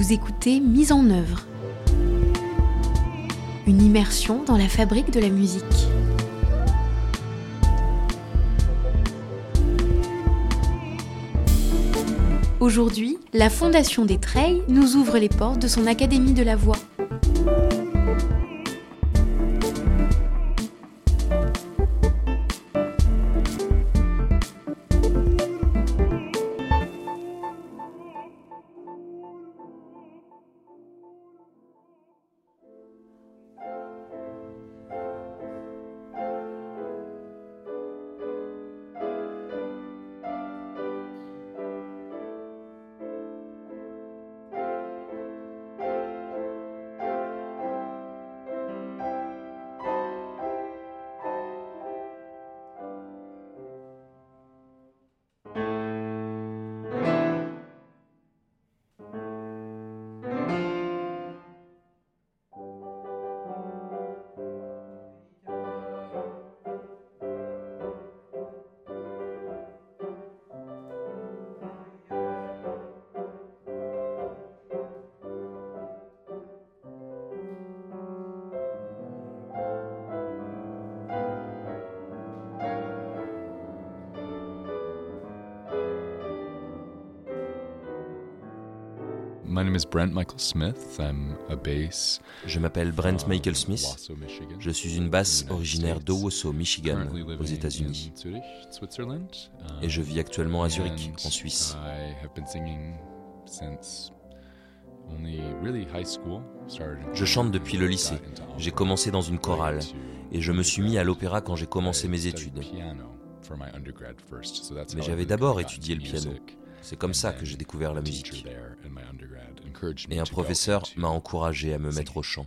Vous écoutez Mise en œuvre. Une immersion dans la fabrique de la musique. Aujourd'hui, la Fondation des Treilles nous ouvre les portes de son Académie de la Voix. My name is Brent Michael Smith. I'm a bass. Je m'appelle Brent from Michael Smith. Je suis une basse originaire d'Owosso, Michigan, aux États-Unis. Zurich. Et je vis actuellement à Zurich, and en Suisse. Je chante depuis le lycée. J'ai commencé dans une chorale. Et je me suis mis à l'opéra quand j'ai commencé I mes études. Mais j'avais d'abord étudié le piano. C'est comme ça que j'ai découvert la musique. Et un professeur m'a encouragé à me mettre au chant.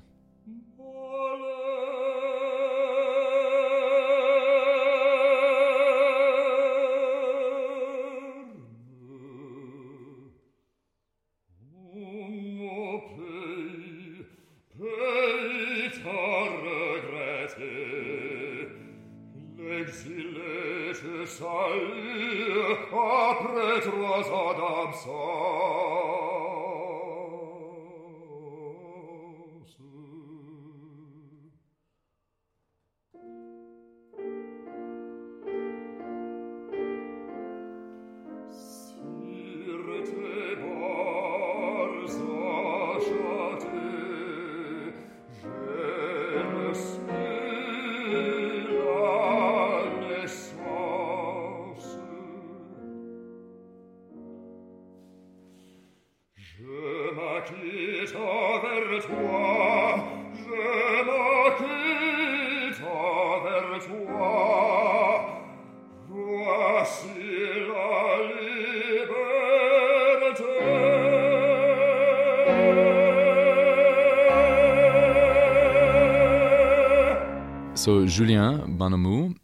So Julien Bonamou,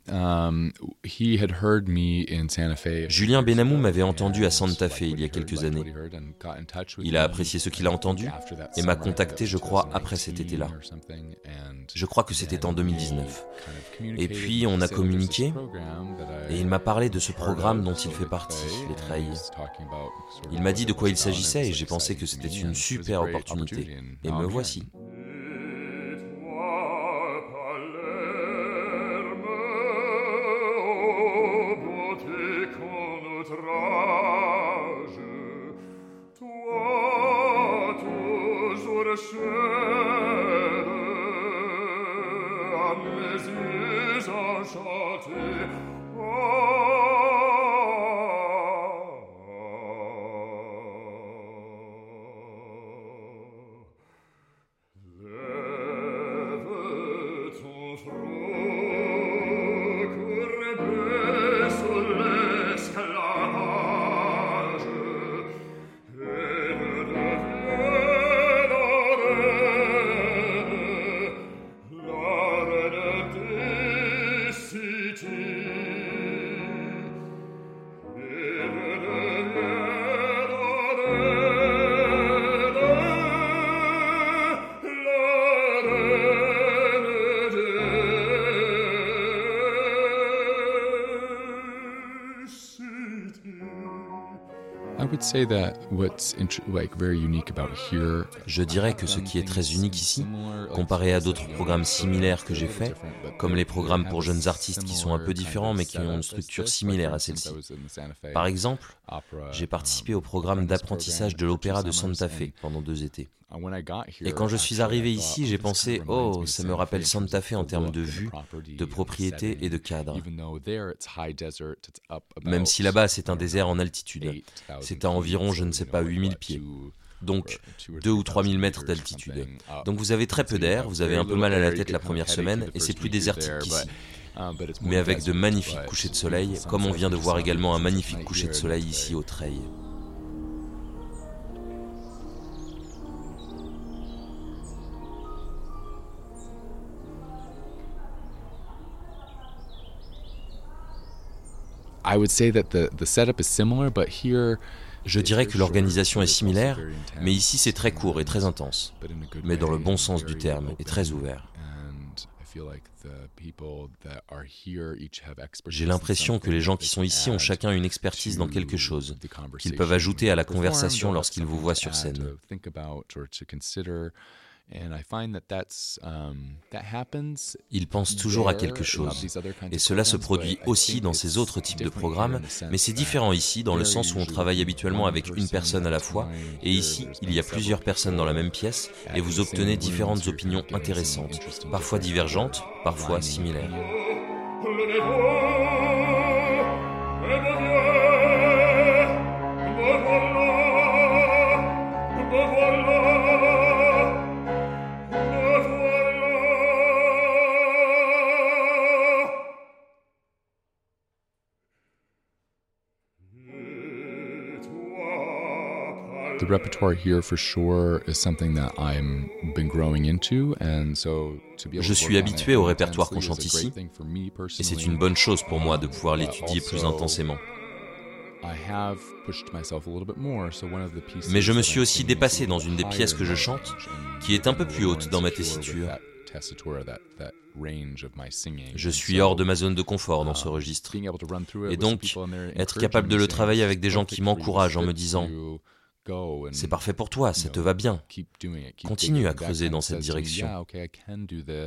he had heard me in Santa Fe. Julien Benamou m'avait entendu à Santa Fe il y a quelques années. Il a apprécié ce qu'il a entendu et m'a contacté, je crois, après cet été-là. Je crois que c'était en 2019. Et puis, on a communiqué, Et il m'a parlé de ce programme dont il fait partie, les Treilles. Il m'a dit de quoi il s'agissait et j'ai pensé que c'était une super opportunité. Et me voici. Je dirais que ce qui est très unique ici, comparé à d'autres programmes similaires que j'ai faits, comme les programmes pour jeunes artistes qui sont un peu différents mais qui ont une structure similaire à celle-ci. Par exemple, j'ai participé au programme d'apprentissage de l'opéra de Santa Fe pendant deux étés. Et quand je suis arrivé ici, j'ai pensé, oh, ça me rappelle Santa Fe en termes de vue, de propriété et de cadre. Même si là-bas c'est un désert en altitude. C'est à environ, je ne sais pas, 8000 pieds. Donc 2 ou 3000 mètres d'altitude. Donc vous avez très peu d'air, vous avez un peu mal à la tête la première semaine et c'est plus désertique qu'ici mais avec de magnifiques couchers de soleil, comme on vient de voir également un magnifique coucher de soleil ici au Treil? Je dirais que l'organisation est similaire, mais ici c'est très court et très intense, mais dans le bon sens du terme et très ouvert. J'ai l'impression que les gens qui sont ici ont chacun une expertise dans quelque chose, qu'ils peuvent ajouter à la conversation lorsqu'ils vous voient sur scène. Um, Ils pensent toujours à quelque chose. Et cela se produit aussi dans ces autres types de programmes, mais c'est différent ici dans le sens où on travaille habituellement avec une personne à la fois, et ici, il y a plusieurs personnes dans la même pièce, et vous obtenez différentes opinions intéressantes, parfois divergentes, parfois similaires. Je suis habitué au répertoire qu'on chante ici, et c'est une bonne chose pour moi de pouvoir l'étudier plus intensément. Mais je me suis aussi dépassé dans une des pièces que je chante, qui est un peu plus haute dans ma tessiture. Je suis hors de ma zone de confort dans ce registre. Et donc, être capable de le travailler avec des gens qui m'encouragent en me disant c'est parfait pour toi, ça te va bien. Continue à creuser dans cette direction.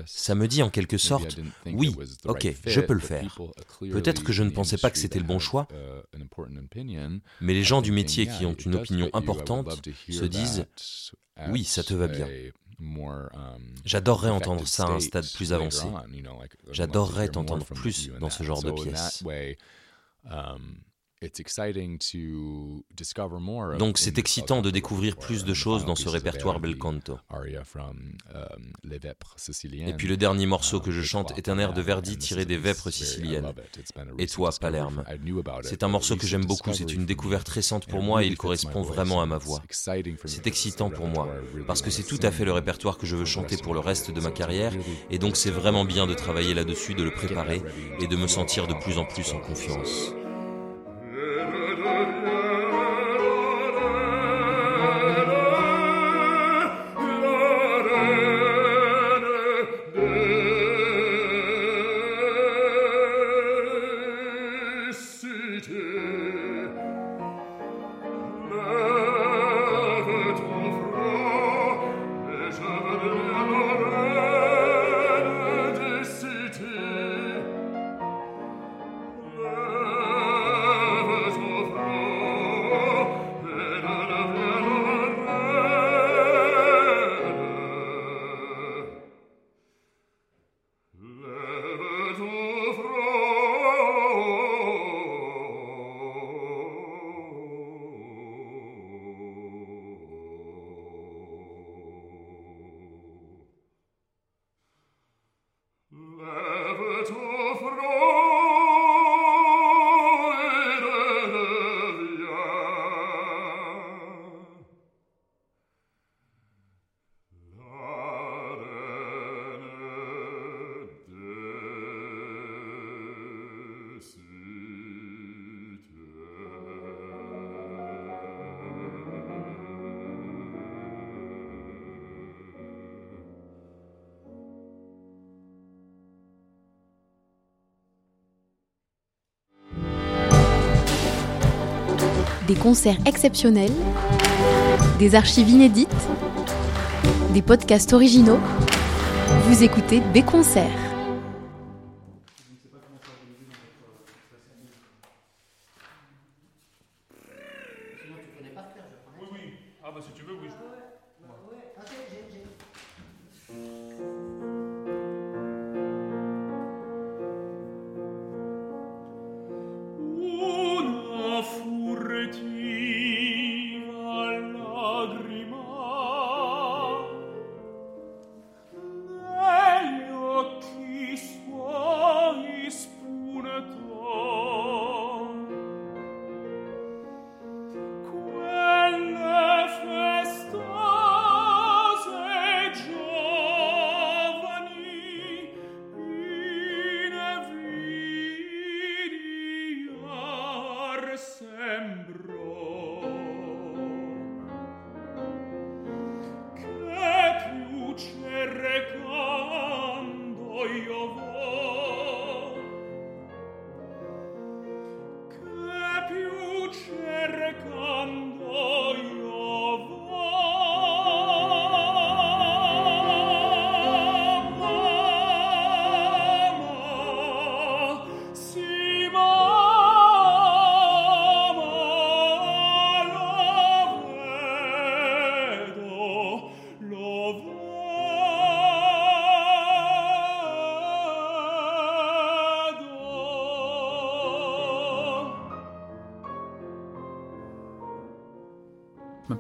Ça me dit en quelque sorte, oui, ok, je peux le faire. Peut-être que je ne pensais pas que c'était le bon choix, mais les gens du métier qui ont une opinion importante se disent, oui, ça te va bien. J'adorerais entendre ça à un stade plus avancé. J'adorerais t'entendre plus dans ce genre de pièce. Donc c'est excitant de découvrir plus de choses dans ce répertoire bel canto. Um, Et puis le dernier morceau que je chante est un air de Verdi tiré des Vêpres siciliennes. Et toi, Palerme. C'est un morceau que j'aime beaucoup, c'est une découverte récente pour moi et il correspond vraiment à ma voix. C'est excitant pour moi, parce que c'est tout à fait le répertoire que je veux chanter pour le reste de ma carrière, et donc c'est vraiment bien de travailler là-dessus, de le préparer et de me sentir de plus en plus en confiance. Des concerts exceptionnels, des archives inédites, des podcasts originaux. Vous écoutez B Concerts.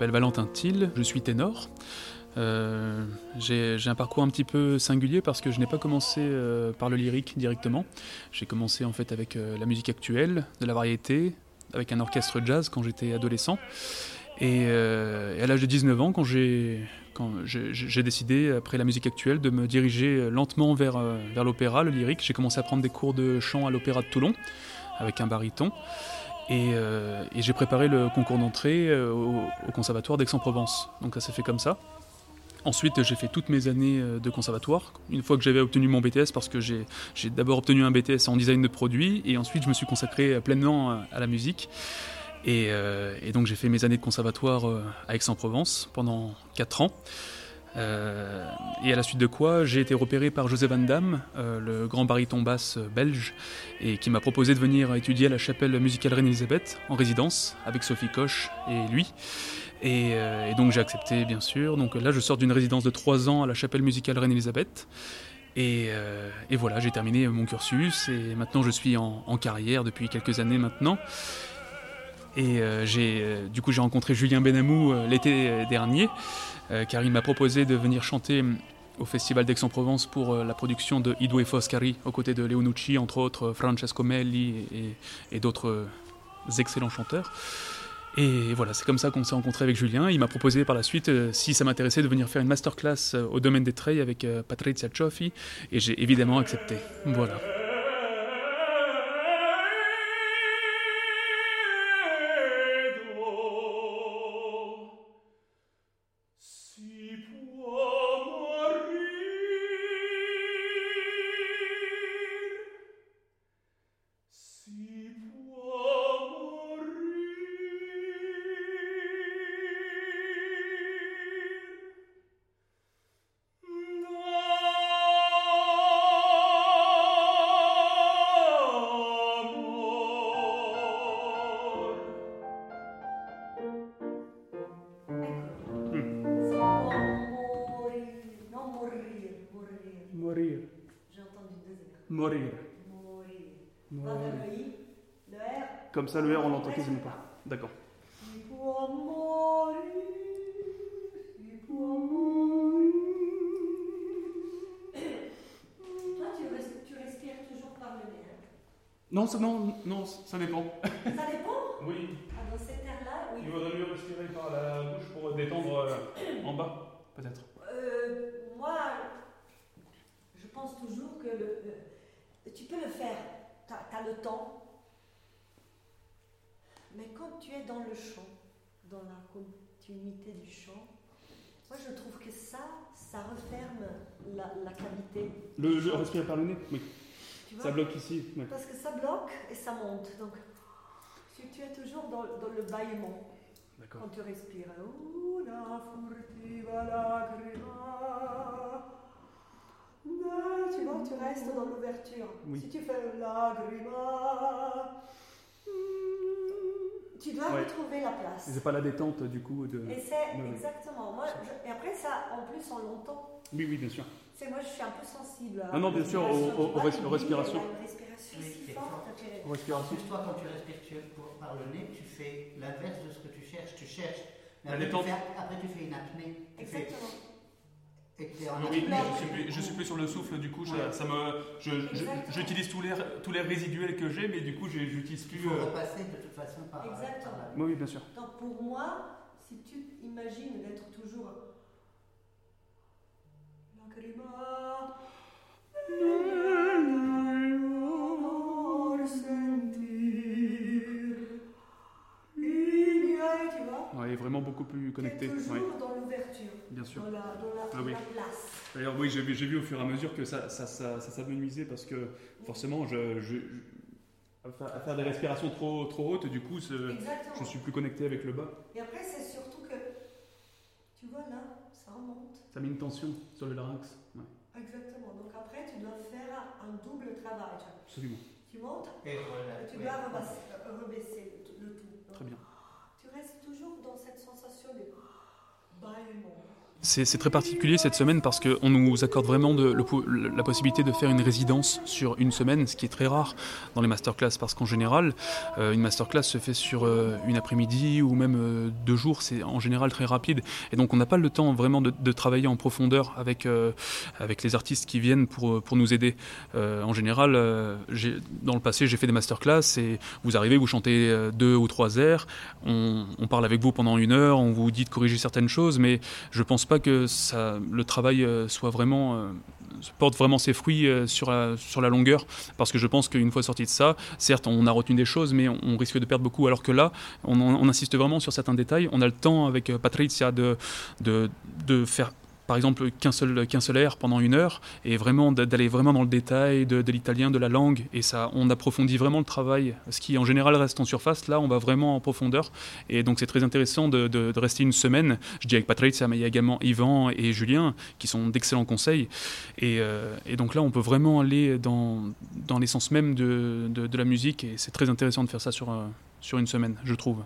M'appelle Valentin Thiel, je suis ténor. Euh, j'ai un parcours un petit peu singulier parce que je n'ai pas commencé euh, par le lyrique directement. J'ai commencé en fait avec euh, la musique actuelle, de la variété, avec un orchestre jazz quand j'étais adolescent. Et, à l'âge de 19 ans, quand j'ai décidé, après la musique actuelle, de me diriger lentement vers, vers l'opéra, le lyrique, j'ai commencé à prendre des cours de chant à l'opéra de Toulon avec un baryton. Et, euh, et j'ai préparé le concours d'entrée euh, au, conservatoire d'Aix-en-Provence. Donc ça s'est fait comme ça. Ensuite, j'ai fait toutes mes années euh, de conservatoire. Une fois que j'avais obtenu mon BTS, parce que j'ai d'abord obtenu un BTS en design de produits, et ensuite je me suis consacré pleinement à, la musique. Et, et donc j'ai fait mes années de conservatoire à Aix-en-Provence pendant 4 ans. Euh, et à la suite de quoi, j'ai été repéré par José Van Damme, euh, le grand baryton basse belge, et qui m'a proposé de venir étudier à la chapelle musicale Reine-Elisabeth en résidence avec Sophie Koch et lui. Et, euh, et donc j'ai accepté, bien sûr. Donc là, je sors d'une résidence de 3 ans à la chapelle musicale Reine-Elisabeth. Et, voilà, j'ai terminé mon cursus et maintenant je suis en, carrière depuis quelques années maintenant. Et du coup, j'ai rencontré Julien Benamou l'été dernier, car il m'a proposé de venir chanter hum, au Festival d'Aix-en-Provence pour euh, la production de Ido e Foscari, aux côtés de Leonucci, entre autres euh, Francesco Melli et, d'autres euh, excellents chanteurs. Et voilà, c'est comme ça qu'on s'est rencontré avec Julien. Il m'a proposé par la suite, euh, si ça m'intéressait, de venir faire une masterclass euh, au domaine des treilles avec euh, Patrizia Cioffi, et j'ai évidemment accepté. Voilà. Ça, le R, on l'entend quasiment pas. D'accord. Non, ça, non, non, ça dépend. Ça dépend Oui, ah, Dans cet air-là, oui. il vaudrait mieux respirer par la bouche pour détendre euh, en bas, peut-être. Euh, moi, je pense toujours que le, le- tu peux le faire, tu as, le temps, mais quand tu es dans le chant, dans la continuité du chant, moi je trouve que ça, ça referme la, la cavité. Le, le respirer par le nez Oui, Tu vois ça bloque ici. Parce que ça bloque et ça monte. Donc, tu, tu es toujours dans, dans le bâillement. Quand tu respires. Una furtiva lagrima. Tu vois, tu restes dans l'ouverture. Oui. Si tu fais lagrima, tu dois Ouais. retrouver la place. C'est pas la détente du coup de. Et c'est exactement. Moi, je- et après ça, en plus, on l'entend. Oui, oui, bien sûr. C'est moi, je suis un peu sensible. à Non, bien sûr, respiration, aux- tu tu respirations. respiration Oui, si forte. Respiration. plus, toi, quand tu respires tu- pour- par le nez, tu fais l'inverse de ce que tu cherches. Tu cherches. Mais La après, tu détente. fais, après, tu fais une apnée. Tu fais, Exactement. Oui, je suis, plus, je suis plus sur le souffle, du coup, ça, Ouais. ça me, je- je- Exactement. j'utilise tous les, tous les résiduels que j'ai, mais du coup, j'utilise Il plus. faut euh, repasser de toute façon par, Exactement. par la Oui, oui, bien sûr. Donc pour moi, si tu imagines d'être toujours lagrima, nel sentir, il y a, tu vois, Ouais, vraiment beaucoup plus connecté. toujours ouais, dans l'ouverture, bien sûr. dans la, dans la, Ah oui. la place. D'ailleurs, oui, j'ai vu, j'ai vu au fur et à mesure que ça, ça, ça, ça s'amenuisait parce que forcément, je, je- je- à, faire, des respirations trop, trop hautes, du coup, je suis plus connecté avec le bas. Et après, c'est surtout que, tu vois là, ça remonte. Ça met une tension sur le larynx. Ouais, Exactement. Donc après, tu dois faire un double travail. absolument. Tu montes, Et voilà. tu dois rebaisser- euh, rebaisser le tout. Donc, Très bien. Tu restes toujours dans cette sensation de bâillement. C'est c'est très particulier cette semaine parce qu'on nous accorde vraiment la possibilité de faire une résidence sur une semaine, ce qui est très rare dans les masterclass parce qu'en général, euh, une masterclass se fait sur euh, une après-midi ou même euh, deux jours, c'est en général très rapide. Et donc on n'a pas le temps vraiment de, travailler en profondeur avec, euh, avec les artistes qui viennent pour, pour nous aider. En général, dans le passé, j'ai fait des masterclass et vous arrivez, vous chantez deux ou trois airs, on, on parle avec vous pendant une heure, on vous dit de corriger certaines choses, mais je pense pas que le travail euh, soit vraiment euh, porte vraiment ses fruits euh, sur la, sur la longueur parce que je pense qu'une fois sorti de ça certes on a retenu des choses mais on, risque de perdre beaucoup alors que là on, insiste vraiment sur certains détails. On a le temps avec Patricia de, de, de faire par exemple qu'un seul, seul air pendant une heure et vraiment d'a- d'aller vraiment dans le détail de, l'italien, de la langue et ça on approfondit vraiment le travail. Ce qui en général reste en surface là on va vraiment en profondeur et donc c'est très intéressant de, rester une semaine. Je dis avec Patricia mais il y a également Yvan et Julien qui sont d'excellents conseils et, euh, donc là on peut vraiment aller dans, l'essence même de, la musique et c'est très intéressant de faire ça sur, euh, sur une semaine je trouve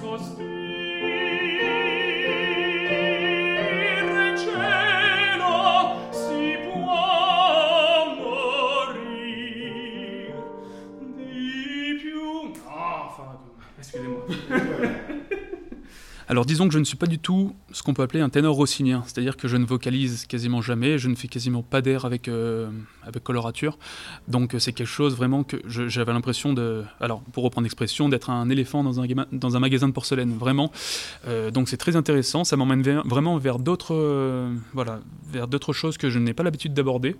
Christus. Alors disons que je ne suis pas du tout ce qu'on peut appeler un ténor rossinien, c'est-à-dire que je ne vocalise quasiment jamais, je ne fais quasiment pas d'air avec, euh, avec colorature, donc euh, c'est quelque chose vraiment que j'avais l'impression de, alors pour reprendre l'expression, d'être un éléphant dans un, dans un magasin de porcelaine, vraiment. Euh, donc c'est très intéressant, ça m'emmène vraiment vers d'autres voilà, vers d'autres choses que je n'ai pas l'habitude d'aborder.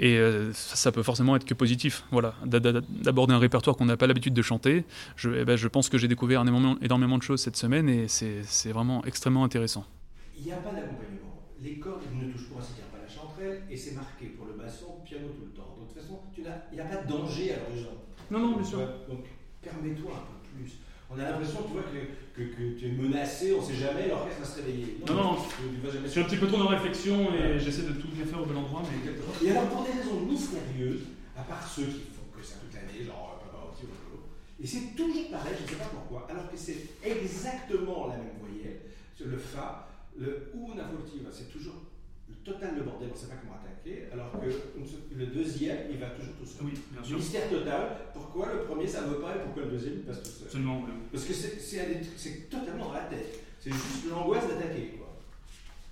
Et ça, peut forcément être que positif, voilà, d'a- d'a- d'aborder un répertoire qu'on n'a pas l'habitude de chanter. Je, eh ben, je pense que j'ai découvert énormément, énormément de choses cette semaine et c'est c'est vraiment extrêmement intéressant. Il n'y a pas d'accompagnement. Les cordes ne touchent pour ainsi dire pas la chanterelle et c'est marqué pour le basson, piano tout le temps. Donc de toute façon, tu n'as- il n'y a pas de danger à l'horizon. Non, non, bien sûr. Donc permets-toi un peu plus. On a l'impression, tu vois, que, que, que tu es menacé, on ne sait jamais, l'orchestre va se réveiller. Non, non, tu, tu vas jamais Je suis un petit peu trop dans la réflexion et j'essaie de tout bien faire au bon endroit, mais Et alors, pour des raisons mystérieuses, à part ceux qui font que ça toute l'année, genre euh, Pavarotti ou Lolo, et c'est toujours pareil, je ne sais pas pourquoi, alors que c'est exactement la même voyelle, sur le Fa, le Una furtiva, c'est toujours le total le bordel, on ne sait pas comment attaquer, alors que le deuxième, il va toujours tout seul. oui, bien sûr. Mystère total, pourquoi le premier ça ne veut pas et pourquoi le deuxième il passe tout seul? Absolument. oui. Parce que c'est totalement dans la tête, c'est juste l'angoisse d'attaquer. quoi.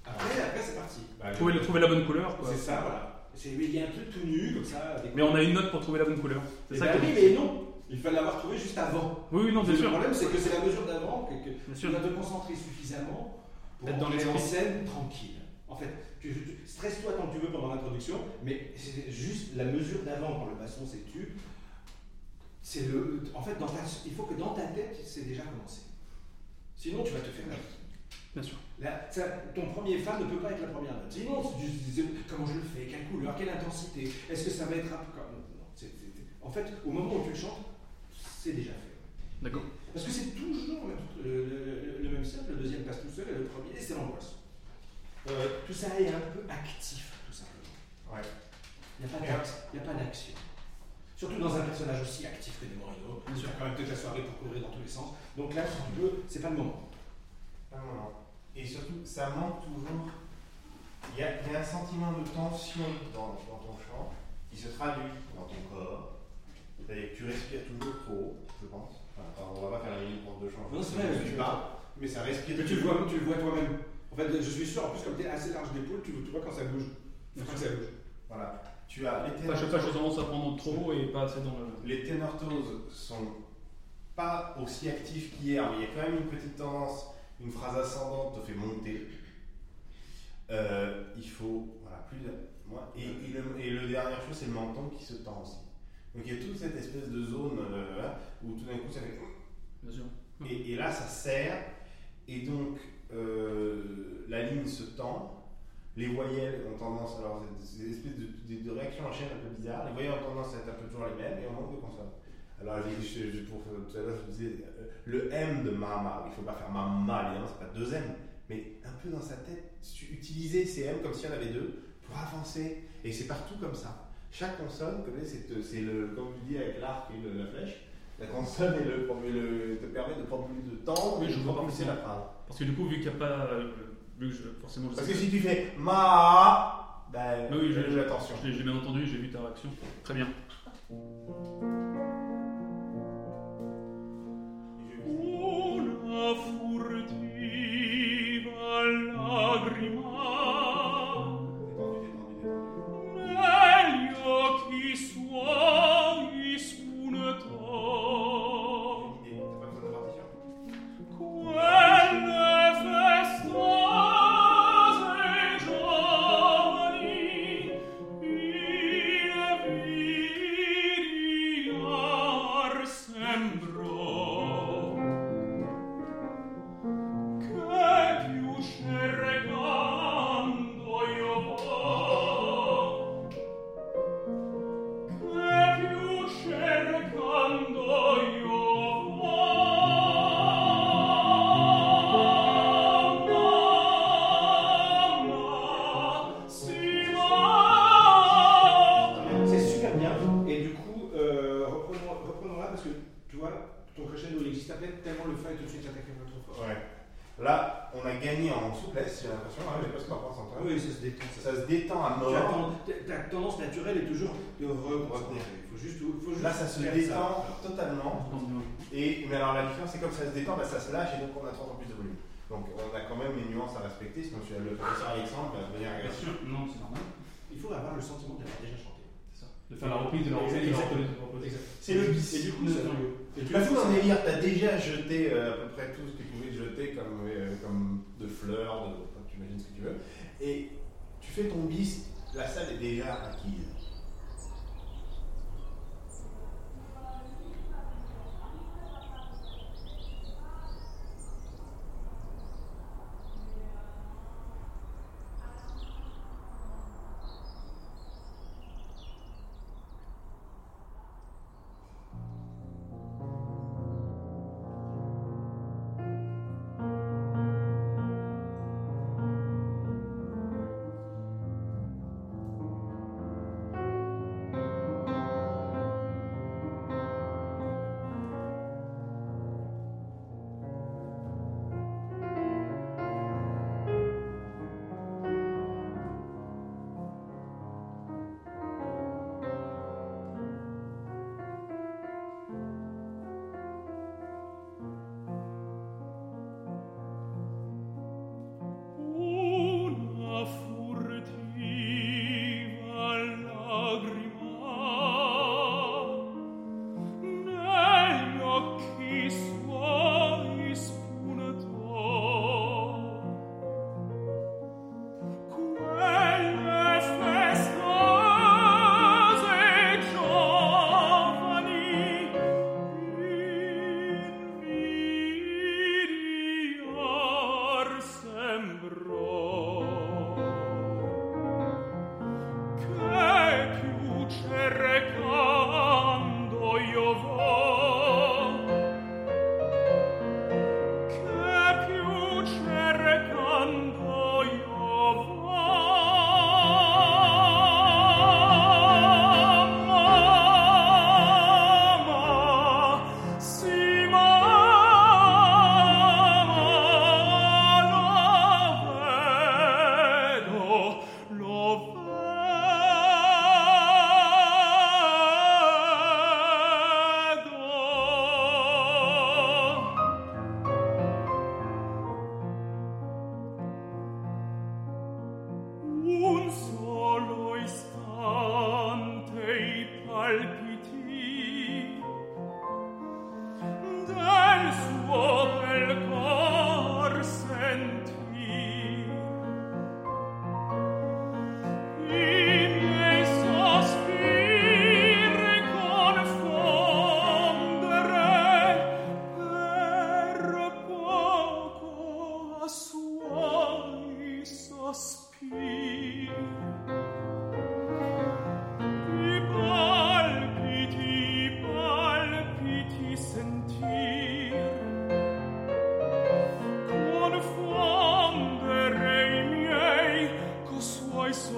Après, après c'est parti. Trouver, trouver la bonne couleur, quoi. C'est ça, voilà. Il y a un truc tout nu, comme ça. avec- Mais on a une note pour trouver la bonne couleur. Eh C'est ça ben qui est- oui, mais non. Il fallait l'avoir trouvé juste avant. Oui, oui, non, bien le sûr. problème, c'est que c'est la mesure d'avant que, que tu sûr. dois te concentrer suffisamment pour Être dans entrer en scène tranquille. En fait, tu, tu- stresse-toi tant que tu veux pendant l'introduction, mais c'est juste la mesure d'avant quand le basson s'est tu. C'est le. En fait, dans ta- il faut que dans ta tête, c'est déjà commencé. Sinon, tu vas te faire. Bien sûr. Là, ça- ton premier fa ne peut pas être la première note. Sinon, c'est juste c'est- comment je le fais, quelle couleur, quelle intensité, est-ce que ça va être comme. Non, c'est- en fait, au moment où tu le chantes, c'est déjà fait. D'accord. Parce que c'est toujours le, le- le- le même cercle, le deuxième passe tout seul et le premier, c'est l'angoisse. Euh, tout ça est un peu actif, tout simplement. Ouais. Il n'y a pas il pas d'action. Surtout dans un personnage aussi actif que sûr. Tu as quand même toute la soirée pour courir dans tous les sens. Donc là, si tu veux, c'est pas le moment. Ah non, non. Et surtout, ça manque toujours. Il y a, il y a un sentiment de tension dans, dans ton chant qui se traduit dans ton corps. Que tu respires toujours trop, je pense. Enfin, on va pas faire la minute pour deux chants. Non, c'est vrai, tu mais- parles, mais ça respire. Mais tu le vois, tu le vois toi-même. En fait, je suis sûr, en plus, comme tu es assez large d'épaule, tu, tu vois quand ça bouge. Que ça bouge. Voilà. Tu as les Enfin, je tendance à prendre trop et pas assez dans le. les ténortoses sont pas aussi actifs qu'hier, mais il y a quand même une petite tendance. Une phrase ascendante te fait monter. Euh, il faut voilà, plus de- et le, et le dernière chose, c'est le menton qui se tend aussi. Donc il y a toute cette espèce de zone euh, où tout d'un coup ça fait. Bien sûr. Et, et là, ça serre, et donc euh, la ligne se tend. Les voyelles ont tendance, alors c'est des espèces de, de, de réactions en chaîne un peu bizarres. Les voyelles ont tendance à être un peu toujours les mêmes, et on manque de consonnes. Alors, je, je, pour, tout à l'heure, je disais euh, le M de mama. Il ne faut pas faire mama, évidemment, c'est pas deux M, mais un peu dans sa tête, utiliser ces M comme s'il y en avait deux pour avancer. Et c'est partout comme ça. Chaque consonne, comme c'est c'est le, comme tu dis avec l'arc et le- la flèche, la consonne est le, le- te permet de prendre plus de temps et je de vois propulser la phrase. Parce que du coup, vu qu'il n'y a pas. euh, vu que je, forcément, je Parce sais que si tu fais ma, ben, Oui, je- fais attention. Je l'ai je l'ai bien entendu, j'ai vu ta réaction. Très bien. Tendance naturelle est toujours de retenir. Il faut juste, faut juste Là, ça se détend totalement. Bien. Et, mais alors, la différence, c'est comme ça se détend, bah, ça se lâche et donc on a trois fois plus de volume. Donc on a quand même les nuances à respecter, sinon tu as le professeur Alexandre va devenir Bien agressif. sûr, non, c'est normal. Il faut avoir le sentiment d'avoir déjà chanté. C'est ça. De faire la reprise de reposer. Exact. C'est le bis. Et du coup, ça- et tu foutre un délire, t'as déjà jeté euh, à peu près tout ce que tu pouvais jeter comme, euh, comme de fleurs, de, tu imagines ce que tu veux, et tu fais ton bis, la salle est déjà acquise.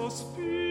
Spirito.